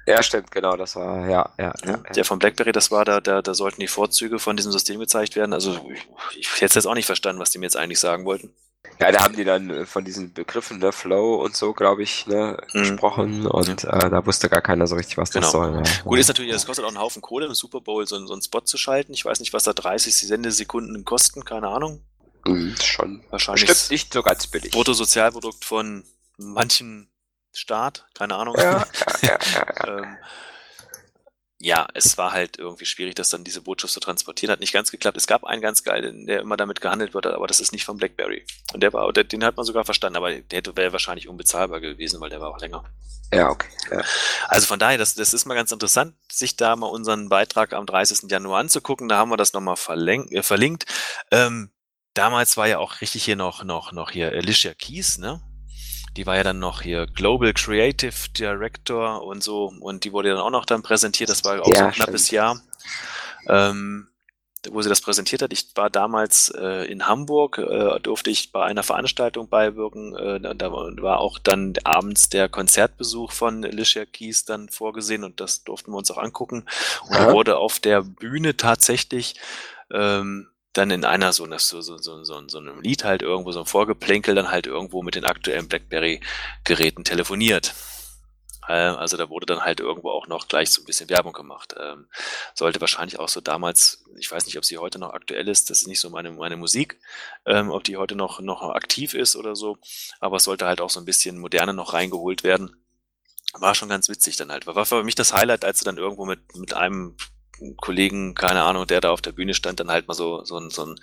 Ja, stimmt, genau, das war, ja, ja. ja, Der von BlackBerry, das war da, da, da sollten die Vorzüge von diesem System gezeigt werden. Also ich, ich hätte jetzt auch nicht verstanden, was die mir jetzt eigentlich sagen wollten. Ja, da haben die dann äh, von diesen Begriffen, ne, Flow und so, glaube ich, ne, mhm. gesprochen und äh, da wusste gar keiner so richtig, was genau. das soll. Ja. Gut, ist natürlich, das kostet auch einen Haufen Kohle, im Super Bowl so, so einen Spot zu schalten. Ich weiß nicht, was da 30 Sendesekunden kosten, keine Ahnung. Mhm, schon. Wahrscheinlich. Bestimmt nicht so ganz billig. Bruttosozialprodukt von manchen Staat, keine Ahnung. Ja, ja, ja, ähm, ja, es war halt irgendwie schwierig, das dann diese Botschaft zu transportieren. Hat nicht ganz geklappt. Es gab einen ganz geilen, der immer damit gehandelt wird, aber das ist nicht von BlackBerry. Und der war, den hat man sogar verstanden, aber der hätte wäre wahrscheinlich unbezahlbar gewesen, weil der war auch länger. Ja, okay. Ja. Also von daher, das, das ist mal ganz interessant, sich da mal unseren Beitrag am 30. Januar anzugucken. Da haben wir das nochmal äh, verlinkt. Ähm, damals war ja auch richtig hier noch, noch, noch hier Alicia Keys, ne? Die war ja dann noch hier Global Creative Director und so. Und die wurde dann auch noch dann präsentiert. Das war auch ja, so ein knappes stimmt. Jahr. Ähm, wo sie das präsentiert hat. Ich war damals äh, in Hamburg, äh, durfte ich bei einer Veranstaltung beiwirken. Äh, da war auch dann abends der Konzertbesuch von Alicia Keys dann vorgesehen und das durften wir uns auch angucken. Und da wurde auf der Bühne tatsächlich ähm, dann in einer so, so, so, so, so, so einem Lied halt irgendwo, so ein Vorgeplänkel, dann halt irgendwo mit den aktuellen BlackBerry-Geräten telefoniert. Ähm, also da wurde dann halt irgendwo auch noch gleich so ein bisschen Werbung gemacht. Ähm, sollte wahrscheinlich auch so damals, ich weiß nicht, ob sie heute noch aktuell ist, das ist nicht so meine, meine Musik, ähm, ob die heute noch, noch aktiv ist oder so, aber es sollte halt auch so ein bisschen moderne noch reingeholt werden. War schon ganz witzig dann halt. War für mich das Highlight, als sie dann irgendwo mit, mit einem Kollegen, keine Ahnung, der da auf der Bühne stand, dann halt mal so, so, ein, so ein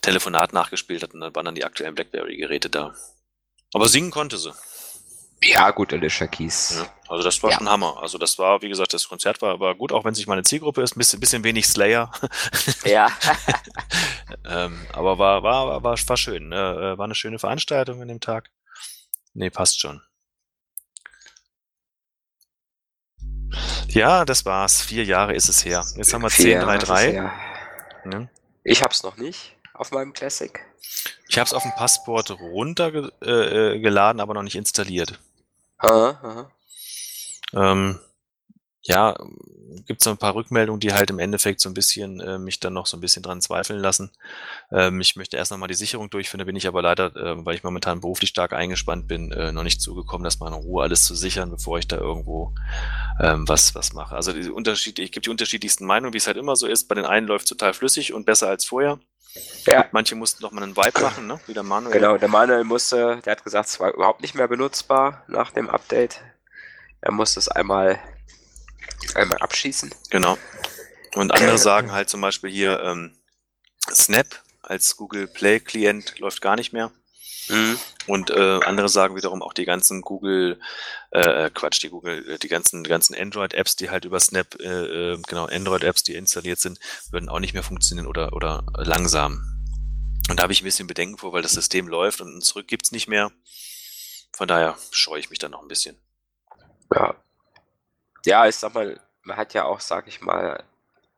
Telefonat nachgespielt hat und dann waren dann die aktuellen BlackBerry-Geräte da. Aber singen konnte sie. Ja, gut, Alicia Keys. Ja, also das war ja. schon Hammer. Also das war, wie gesagt, das Konzert war, war gut, auch wenn es nicht meine Zielgruppe ist, ein bisschen, bisschen wenig Slayer. Ja. ähm, aber war, war, war, war schön. Ne? War eine schöne Veranstaltung an dem Tag. Nee, passt schon. Ja, das war's. Vier Jahre ist es her. Jetzt haben wir 10.3.3. Ja. Ich hab's noch nicht auf meinem Classic. Ich hab's auf dem Passport runtergeladen, äh, aber noch nicht installiert. Aha, aha. Ähm, ja, gibt es ein paar Rückmeldungen, die halt im Endeffekt so ein bisschen äh, mich dann noch so ein bisschen dran zweifeln lassen. Ähm, ich möchte erst nochmal die Sicherung durchführen, da bin ich aber leider, äh, weil ich momentan beruflich stark eingespannt bin, äh, noch nicht zugekommen, das mal in Ruhe alles zu sichern, bevor ich da irgendwo ähm, was, was mache. Also die Unterschied, ich gebe die unterschiedlichsten Meinungen, wie es halt immer so ist. Bei den einen läuft total flüssig und besser als vorher. Ja. Manche mussten noch mal einen Vibe machen, ne? Wie der Manuel. Genau, der Manuel musste, der hat gesagt, es war überhaupt nicht mehr benutzbar nach dem Update. Er musste es einmal Einmal abschießen. Genau. Und andere sagen halt zum Beispiel hier, ähm, Snap als Google Play Klient läuft gar nicht mehr. Mhm. Und äh, andere sagen wiederum auch die ganzen Google, äh, Quatsch, die Google, äh, die ganzen, die ganzen Android-Apps, die halt über Snap, äh, äh, genau, Android-Apps, die installiert sind, würden auch nicht mehr funktionieren oder, oder langsam. Und da habe ich ein bisschen Bedenken vor, weil das System läuft und zurück gibt's nicht mehr. Von daher scheue ich mich dann noch ein bisschen. Ja, ja, ich sag mal, man hat ja auch, sag ich mal,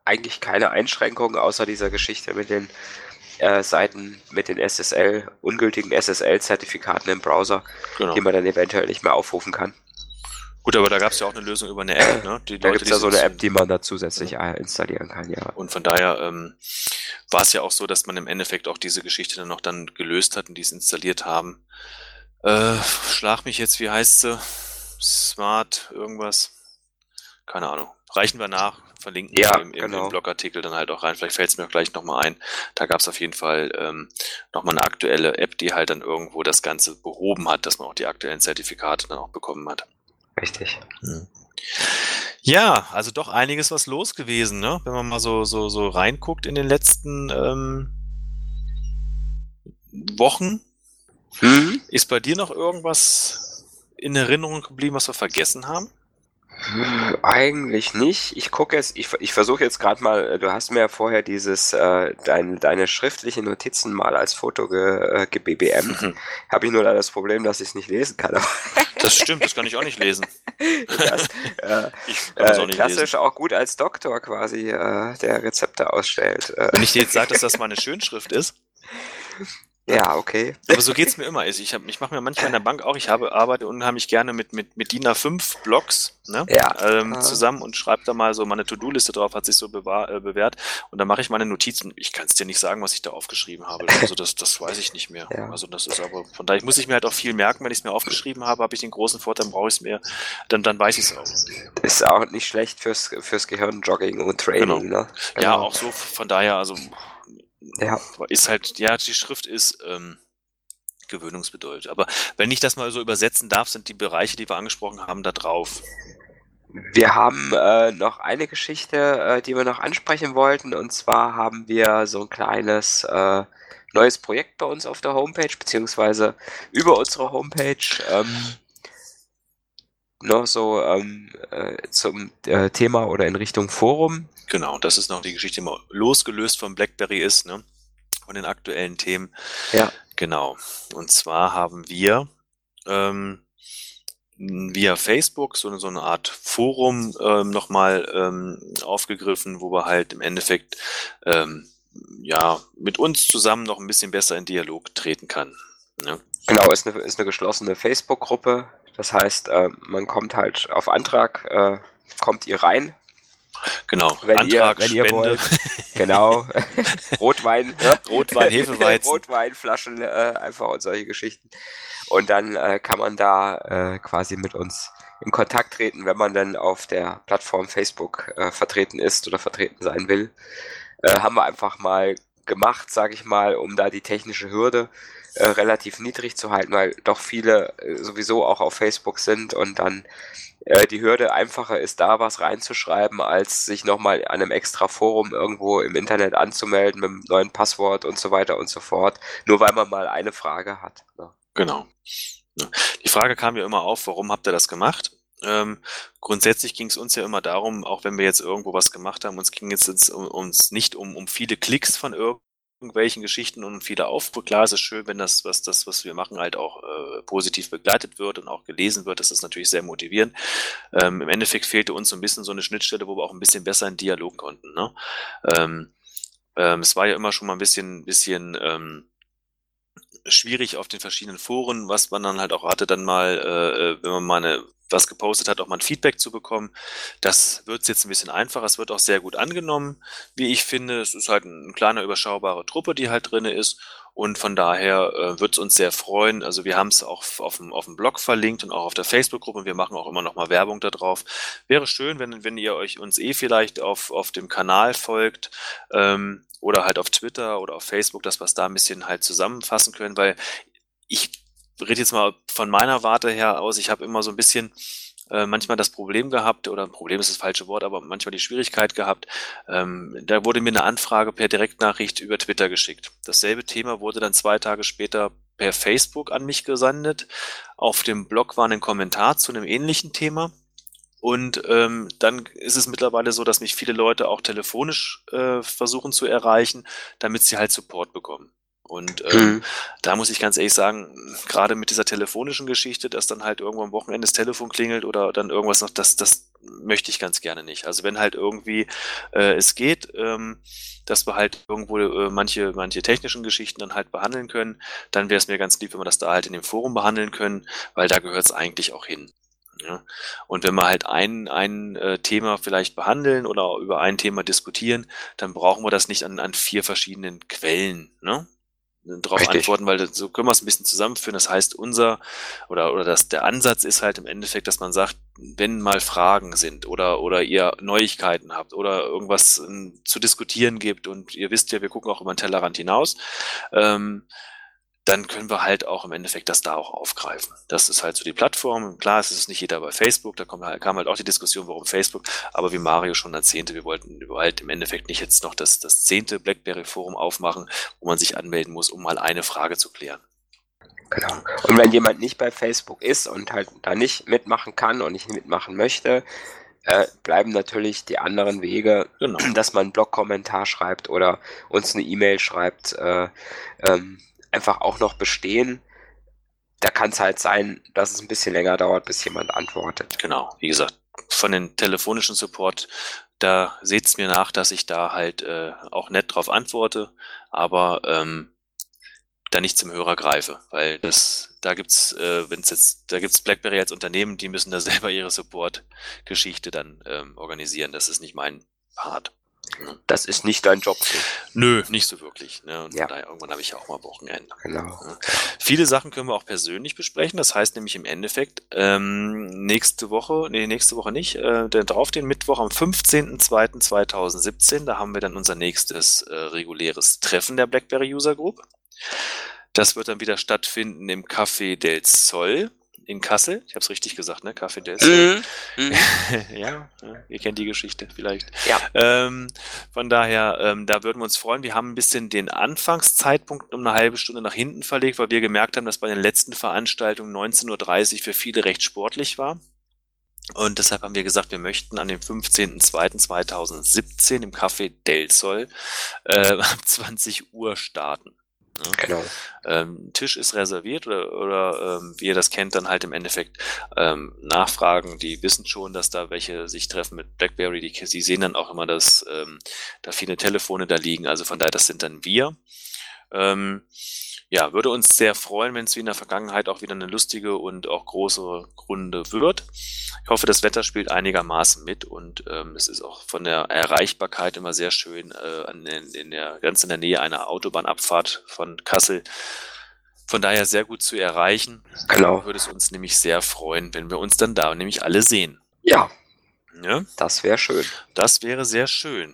eigentlich keine Einschränkungen außer dieser Geschichte mit den äh, Seiten mit den SSL, ungültigen SSL-Zertifikaten im Browser, genau. die man dann eventuell nicht mehr aufrufen kann. Gut, aber da gab es ja auch eine Lösung über eine App, ne? Die da gibt es ja so eine App, die man da zusätzlich ja. installieren kann, ja. Und von daher ähm, war es ja auch so, dass man im Endeffekt auch diese Geschichte dann noch dann gelöst hat und die es installiert haben. Äh, schlag mich jetzt, wie heißt sie? Smart irgendwas keine Ahnung. Reichen wir nach, verlinken ja, im, im, genau. im, Blogartikel dann halt auch rein. Vielleicht fällt es mir gleich nochmal ein. Da gab es auf jeden Fall ähm, nochmal eine aktuelle App, die halt dann irgendwo das Ganze behoben hat, dass man auch die aktuellen Zertifikate dann auch bekommen hat. Richtig. Hm. Ja, also doch einiges was los gewesen, ne? Wenn man mal so, so, so reinguckt in den letzten ähm, Wochen. Mhm. Ist bei dir noch irgendwas in Erinnerung geblieben, was wir vergessen haben? Eigentlich nicht. Ich gucke jetzt, ich, ich versuche jetzt gerade mal, du hast mir ja vorher dieses, äh, dein, deine schriftlichen Notizen mal als Foto ge, äh, gebbmt. Mhm. Habe ich nur da das Problem, dass ich es nicht lesen kann. das stimmt, das kann ich auch nicht lesen. Das, äh, ich kann das auch nicht klassisch lesen. auch gut als Doktor quasi, äh, der Rezepte ausstellt. Äh. Wenn ich dir jetzt sage, dass das mal eine Schönschrift ist. Ja, okay. Aber so geht's mir immer. Also ich, hab, ich mache mir manchmal in der Bank auch, ich habe arbeite unheimlich gerne mit, mit, mit DIN A5 Blocks ne? ja. ähm, ah. zusammen und schreibe da mal so meine To-Do-Liste drauf, hat sich so bewahr, äh, bewährt. Und dann mache ich meine Notizen. Ich kann es dir nicht sagen, was ich da aufgeschrieben habe. Also das, das weiß ich nicht mehr. Ja. Also das ist aber, von daher muss ich mir halt auch viel merken. Wenn ich es mir aufgeschrieben habe, habe ich den großen Vorteil, brauche ich es mir, dann, dann weiß ich es auch. Ist auch nicht schlecht fürs, fürs Gehirn, Jogging und Training. Genau. Ne? Genau. Ja, auch so, von daher, also ja. ist halt, ja, die Schrift ist, ähm, gewöhnungsbedeutet. Aber wenn ich das mal so übersetzen darf, sind die Bereiche, die wir angesprochen haben, da drauf. Wir haben äh, noch eine Geschichte, äh, die wir noch ansprechen wollten. Und zwar haben wir so ein kleines äh, neues Projekt bei uns auf der Homepage, beziehungsweise über unsere Homepage. Ähm, noch so ähm, äh, zum äh, Thema oder in Richtung Forum. Genau, das ist noch die Geschichte, die mal losgelöst von BlackBerry ist, ne? von den aktuellen Themen. Ja. Genau. Und zwar haben wir ähm, via Facebook so, so eine Art Forum ähm, nochmal ähm, aufgegriffen, wo wir halt im Endeffekt ähm, ja mit uns zusammen noch ein bisschen besser in Dialog treten kann. Ne? Genau, ist eine, ist eine geschlossene Facebook-Gruppe. Das heißt, äh, man kommt halt auf Antrag, äh, kommt ihr rein, Genau, wenn Antrag, ihr, wenn Spende. ihr wollt. Genau. Rotwein. Rotwein, Hefeweizen. Rotweinflaschen, äh, einfach und solche Geschichten. Und dann äh, kann man da äh, quasi mit uns in Kontakt treten, wenn man dann auf der Plattform Facebook äh, vertreten ist oder vertreten sein will. Haben wir einfach mal gemacht, sage ich mal, um da die technische Hürde äh, relativ niedrig zu halten, weil doch viele äh, sowieso auch auf Facebook sind und dann äh, die Hürde einfacher ist, da was reinzuschreiben, als sich nochmal an einem extra Forum irgendwo im Internet anzumelden mit einem neuen Passwort und so weiter und so fort, nur weil man mal eine Frage hat. Ne? Genau. Die Frage kam ja immer auf, warum habt ihr das gemacht? Ähm, grundsätzlich ging es uns ja immer darum, auch wenn wir jetzt irgendwo was gemacht haben, uns ging es jetzt um, uns nicht um, um viele Klicks von irgendwo irgendwelchen Geschichten und viele Aufrufe. Klar, es ist schön, wenn das, was das, was wir machen, halt auch äh, positiv begleitet wird und auch gelesen wird. Das ist natürlich sehr motivierend. Ähm, Im Endeffekt fehlte uns so ein bisschen so eine Schnittstelle, wo wir auch ein bisschen besser in Dialog konnten. Ne? Ähm, ähm, es war ja immer schon mal ein bisschen, bisschen ähm, schwierig auf den verschiedenen Foren, was man dann halt auch hatte, dann mal, äh, äh wenn man mal eine was gepostet hat, auch mal ein Feedback zu bekommen. Das wird jetzt ein bisschen einfacher. Es wird auch sehr gut angenommen, wie ich finde. Es ist halt eine kleine, überschaubare Truppe, die halt drinne ist. Und von daher äh, wird es uns sehr freuen. Also wir haben es auch auf dem, auf dem Blog verlinkt und auch auf der Facebook-Gruppe. Wir machen auch immer noch mal Werbung da drauf. Wäre schön, wenn, wenn ihr euch uns eh vielleicht auf, auf dem Kanal folgt ähm, oder halt auf Twitter oder auf Facebook, dass wir es da ein bisschen halt zusammenfassen können, weil ich rede jetzt mal von meiner Warte her aus. Ich habe immer so ein bisschen äh, manchmal das Problem gehabt, oder Problem ist das falsche Wort, aber manchmal die Schwierigkeit gehabt. Ähm, da wurde mir eine Anfrage per Direktnachricht über Twitter geschickt. Dasselbe Thema wurde dann zwei Tage später per Facebook an mich gesandet. Auf dem Blog war ein Kommentar zu einem ähnlichen Thema. Und ähm, dann ist es mittlerweile so, dass mich viele Leute auch telefonisch äh, versuchen zu erreichen, damit sie halt Support bekommen. Und ähm, mhm. da muss ich ganz ehrlich sagen, gerade mit dieser telefonischen Geschichte, dass dann halt irgendwo am Wochenende das Telefon klingelt oder dann irgendwas noch, das, das möchte ich ganz gerne nicht. Also wenn halt irgendwie äh, es geht, ähm, dass wir halt irgendwo äh, manche, manche technischen Geschichten dann halt behandeln können, dann wäre es mir ganz lieb, wenn wir das da halt in dem Forum behandeln können, weil da gehört es eigentlich auch hin. Ja. Und wenn wir halt ein, ein äh, Thema vielleicht behandeln oder über ein Thema diskutieren, dann brauchen wir das nicht an, an vier verschiedenen Quellen. Ne? darauf Richtig. antworten, weil so können wir es ein bisschen zusammenführen. Das heißt, unser oder oder das der Ansatz ist halt im Endeffekt, dass man sagt, wenn mal Fragen sind oder oder ihr Neuigkeiten habt oder irgendwas äh, zu diskutieren gibt und ihr wisst ja, wir gucken auch über den Tellerrand hinaus. Ähm, dann können wir halt auch im Endeffekt das da auch aufgreifen. Das ist halt so die Plattform. Klar, es ist nicht jeder bei Facebook, da kam halt, kam halt auch die Diskussion, warum Facebook, aber wie Mario schon erzählte, wir wollten halt im Endeffekt nicht jetzt noch das, das zehnte BlackBerry Forum aufmachen, wo man sich anmelden muss, um mal eine Frage zu klären. Genau. Und wenn jemand nicht bei Facebook ist und halt da nicht mitmachen kann und nicht mitmachen möchte, äh, bleiben natürlich die anderen Wege, genau. dass man einen Blog-Kommentar schreibt oder uns eine E-Mail schreibt, äh, ähm, einfach auch noch bestehen. Da kann es halt sein, dass es ein bisschen länger dauert, bis jemand antwortet. Genau, wie gesagt, von den telefonischen Support, da seht es mir nach, dass ich da halt äh, auch nett drauf antworte, aber ähm, da nicht zum Hörer greife, weil das, da gibt's, äh, wenn es jetzt, da gibt's BlackBerry als Unternehmen, die müssen da selber ihre Support-Geschichte dann ähm, organisieren. Das ist nicht mein Part. Das ist nicht dein Job. Nö, nicht so wirklich. Ne? Und ja. daher, irgendwann habe ich ja auch mal Wochenende. Genau. Ja. Viele Sachen können wir auch persönlich besprechen. Das heißt nämlich im Endeffekt, ähm, nächste Woche, nee, nächste Woche nicht, äh, denn drauf den Mittwoch am 15.02.2017, da haben wir dann unser nächstes äh, reguläres Treffen der BlackBerry User Group. Das wird dann wieder stattfinden im Café del Sol in Kassel. Ich habe es richtig gesagt, ne? Café del Sol. Mhm. Mhm. ja, ihr kennt die Geschichte vielleicht. Ja. Ähm, von daher, ähm, da würden wir uns freuen. Wir haben ein bisschen den Anfangszeitpunkt um eine halbe Stunde nach hinten verlegt, weil wir gemerkt haben, dass bei den letzten Veranstaltungen 19.30 Uhr für viele recht sportlich war. Und deshalb haben wir gesagt, wir möchten an dem 15.02.2017 im Café Del Sol äh, ab 20 Uhr starten. Ne? Genau. Ähm, Tisch ist reserviert oder, oder ähm, wie ihr das kennt, dann halt im Endeffekt ähm, nachfragen. Die wissen schon, dass da welche sich treffen mit BlackBerry. Die, die sehen dann auch immer, dass ähm, da viele Telefone da liegen. Also von daher, das sind dann wir. Ähm, ja, würde uns sehr freuen, wenn es wie in der Vergangenheit auch wieder eine lustige und auch große Runde wird. Ich hoffe, das Wetter spielt einigermaßen mit und ähm, es ist auch von der Erreichbarkeit immer sehr schön äh, in, in der, ganz in der Nähe einer Autobahnabfahrt von Kassel. Von daher sehr gut zu erreichen. Genau. Würde es uns nämlich sehr freuen, wenn wir uns dann da nämlich alle sehen. Ja. ja? Das wäre schön. Das wäre sehr schön.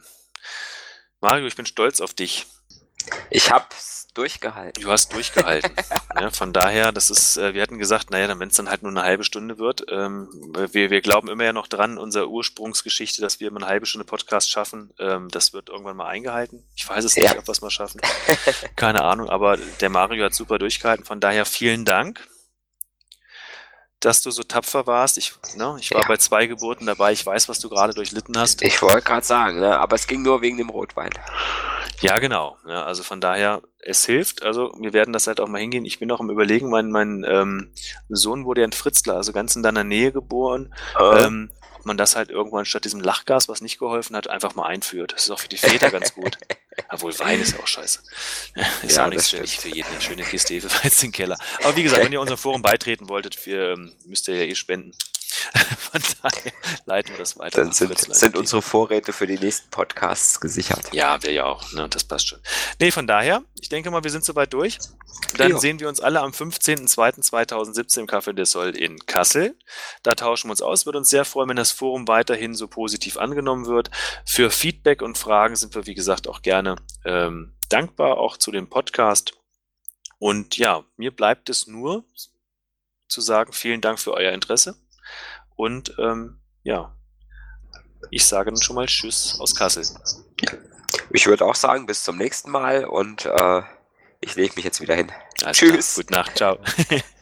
Mario, ich bin stolz auf dich. Ich habe durchgehalten. Du hast durchgehalten. ja, von daher, das ist, äh, wir hatten gesagt, naja, wenn es dann halt nur eine halbe Stunde wird, ähm, wir, wir glauben immer ja noch dran, unsere Ursprungsgeschichte, dass wir immer eine halbe Stunde Podcast schaffen, ähm, das wird irgendwann mal eingehalten. Ich weiß es ja. nicht, ob wir es mal schaffen. Keine Ahnung, aber der Mario hat super durchgehalten. Von daher vielen Dank dass du so tapfer warst. Ich, ne, ich war ja. bei zwei Geburten dabei. Ich weiß, was du gerade durchlitten hast. Ich wollte gerade sagen, ne, aber es ging nur wegen dem Rotwein. Ja, genau. Ja, also von daher, es hilft. Also wir werden das halt auch mal hingehen. Ich bin auch im Überlegen, mein, mein ähm, Sohn wurde ja in Fritzlar, also ganz in deiner Nähe geboren. Äh. Ähm, ob man das halt irgendwann statt diesem Lachgas, was nicht geholfen hat, einfach mal einführt. Das ist auch für die Väter ganz gut. Obwohl Wein ist ja auch scheiße. Ist ja, auch nichts für, für jeden eine schöne Kiste Hefeweizen im Keller. Aber wie gesagt, wenn ihr unserem Forum beitreten wolltet, wir, ähm, müsst ihr ja eh spenden. Von daher leiten wir das weiter. Dann sind, sind unsere Vorräte für die nächsten Podcasts gesichert. Ja, wir ja auch. Ne? Das passt schon. Nee, von daher, ich denke mal, wir sind soweit durch. Dann ja. sehen wir uns alle am 15.02.2017 im Café de Sol in Kassel. Da tauschen wir uns aus. Würde uns sehr freuen, wenn das Forum weiterhin so positiv angenommen wird. Für Feedback und Fragen sind wir, wie gesagt, auch gerne ähm, dankbar, auch zu dem Podcast. Und ja, mir bleibt es nur zu sagen, vielen Dank für euer Interesse. Und ähm, ja, ich sage dann schon mal Tschüss aus Kassel. Ich würde auch sagen, bis zum nächsten Mal und äh, ich lege mich jetzt wieder hin. Alles Tschüss. Gute Nacht. Ciao.